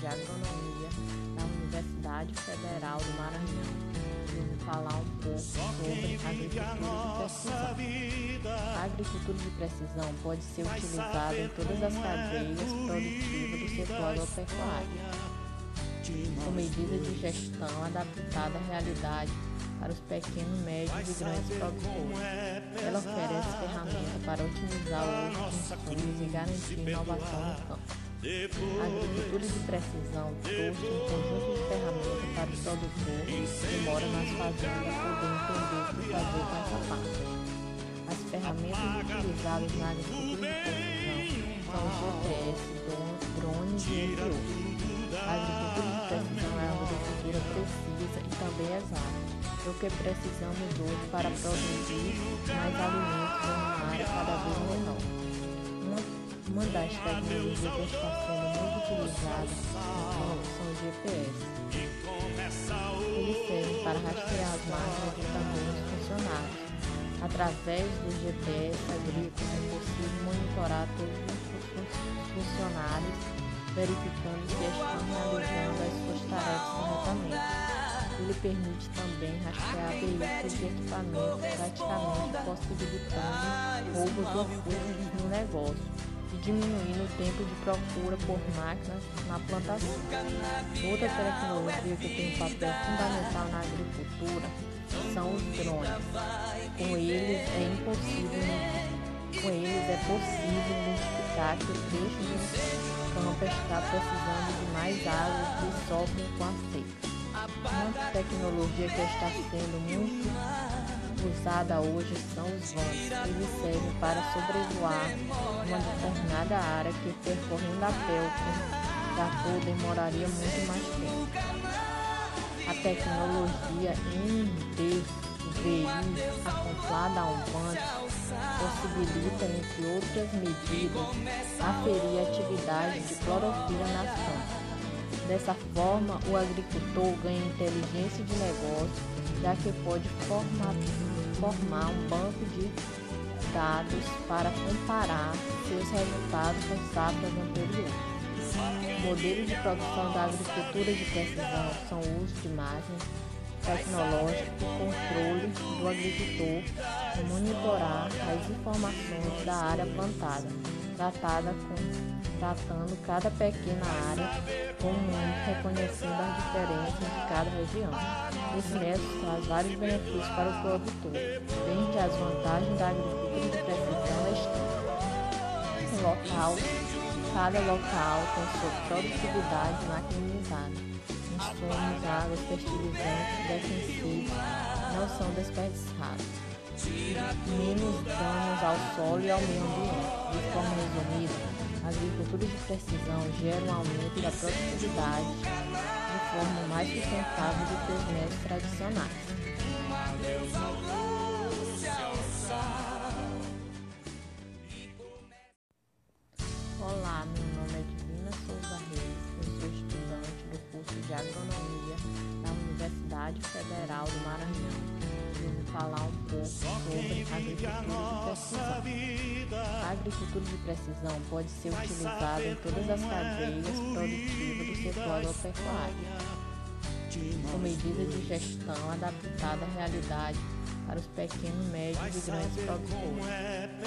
de Agronomia da Universidade Federal do Maranhão. Eu vou falar um pouco sobre agricultura de precisão. A agricultura de precisão pode ser utilizada em todas as cadeias produtivas do setor agropecuário, com medidas de gestão adaptada à realidade para os pequenos, médios e grandes produtores. Ela oferece ferramentas para otimizar o uso de insumos e garantir inovação no campo. A agricultura de precisão trouxe um conjunto de ferramentas para o produtor que mora nas fazendas poder entender o que fazer com essa parte. As ferramentas utilizadas na agricultura de precisão são os GPS, drones e entre outros. A agricultura de precisão é uma agricultura precisa e também exata do que precisamos hoje para produzir mais alimentos em uma área cada vez menor. Uma, das tecnologias que está sendo muito utilizada são os GPS. Eles servem para rastrear as máquinas e também os funcionários. Através do GPS agrícola é possível monitorar todos os funcionários, verificando se estão realizando as suas tarefas corretamente. Ele permite também rastrear veículos e equipamentos, praticamente possibilitando roubos ou furtos no negócio diminuindo o tempo de procura por máquinas na plantação. Outra tecnologia que tem um papel fundamental na agricultura são os drones. Com eles é impossível com eles é possível identificar que o trecho do campo está precisando de mais água que sofrem com a seca. Uma tecnologia que está sendo muito usada hoje são os drones. Eles servem para sobrevoar uma determinada área que percorrendo a pé o trator demoraria muito mais tempo. A tecnologia MDVI acoplada a um banco possibilita, entre outras medidas, aferir atividade de clorofila nas plantas. Dessa forma, o agricultor ganha inteligência de negócio, já que pode formar, formar um banco de dados para comparar seus resultados com safras anteriores. Modelos de produção da agricultura de precisão são o uso de máquinas tecnológicas e controle do agricultor monitorar as informações da área plantada, tratada com tratando cada pequena área como um, reconhecendo as diferenças de cada região. Esse método traz vários benefícios para o produtor, desde as vantagens da agricultura de precisão extrema. local, cada local tem sua produtividade maquinizada. Insumos, águas, fertilizantes, defensivos não são desperdiçados. Menos danos ao solo e ao meio ambiente. De forma resumida, agricultura de precisão gera um aumento da produtividade de forma mais sustentável do que os métodos tradicionais. Olá, meu nome é Divina Souza Reis, eu sou estudante do curso de Agronomia da Universidade Federal do Maranhão eu vou falar um pouco sobre agricultura de precisão. A agricultura de precisão pode ser utilizada em todas as cadeias produtivas do setor agropecuário, com medidas de gestão adaptada à realidade para os pequenos, médios e grandes produtores.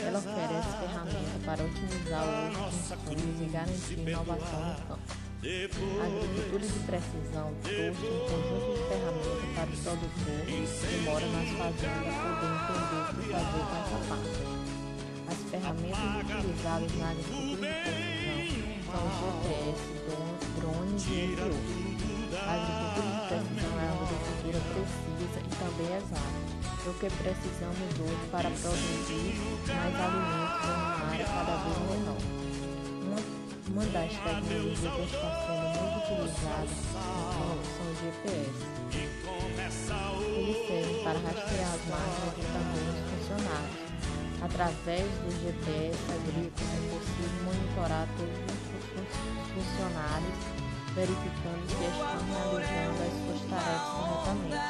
Ela oferece ferramentas para otimizar o uso de insumos e garantir inovação no campo. A agricultura de precisão trouxe um conjunto de ferramentas para o produtor que mora nas fazendas poder entender o que fazer com essa parte. As ferramentas utilizadas na agricultura são os GPS, drones e entre outros. A agricultura de precisão é uma agricultura precisa e também exata, é o que precisamos hoje para produzir mais alimentos em uma área cada vez menor. Uma das tecnologias que está sendo muito utilizada são os GPS. Eles servem para rastrear as máquinas e também. Através do GPS agrícola é possível monitorar todos os funcionários, verificando se estão realizando as suas tarefas corretamente.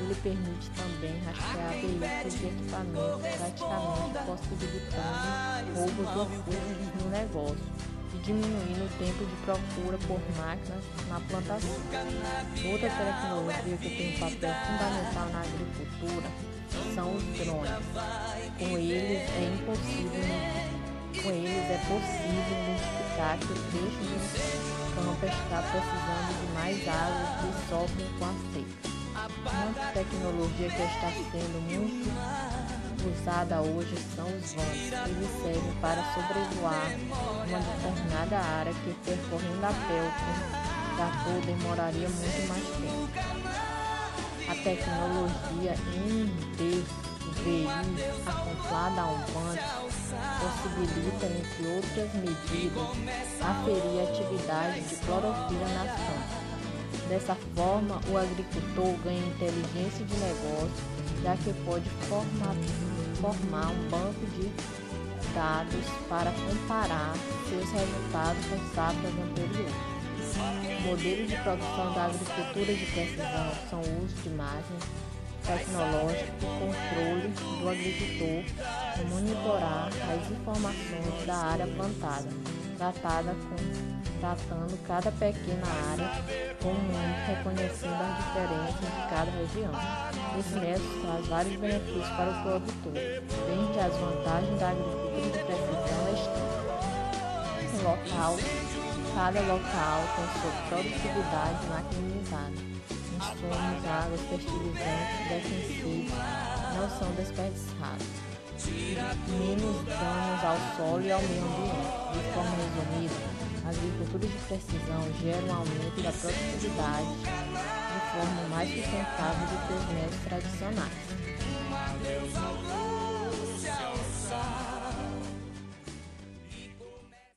Ele permite também rastrear veículos e equipamentos, praticamente possibilitando roubos ou furtos no negócio e diminuindo o tempo de procura por máquinas na plantação. Outra tecnologia que tem um papel fundamental na agricultura são drones. Com eles é impossível com eles é possível identificar que o trecho do campo está precisando de mais água que sofrem com a seca. Uma tecnologia que está sendo muito usada hoje são os vans. Eles servem para sobrevoar uma determinada área que percorrendo a pé o trator demoraria muito mais tempo. A tecnologia MDVI acoplada a um van possibilita, entre outras medidas, aferir a atividade de clorofila nas plantas. Dessa forma, o agricultor ganha inteligência de negócio, já que pode formar, formar um banco de dados para comparar seus resultados com safras anteriores. Modelos de produção da agricultura de precisão são o uso de máquinas tecnológicas e controle do agricultor para monitorar as informações da área plantada, tratada com tratando cada pequena área comum, reconhecendo as diferenças de cada região. Esse método traz vários benefícios para o produtor, desde as vantagens da agricultura de precisão externa. Local, cada local tem sua produtividade maquinizada. Insumos, águas, fertilizantes, defensivos não são desperdiçados. Menos danos ao solo e ao meio ambiente. De forma resumida, a agricultura de precisão gera um aumento da produtividade de forma mais sustentável do que os métodos tradicionais.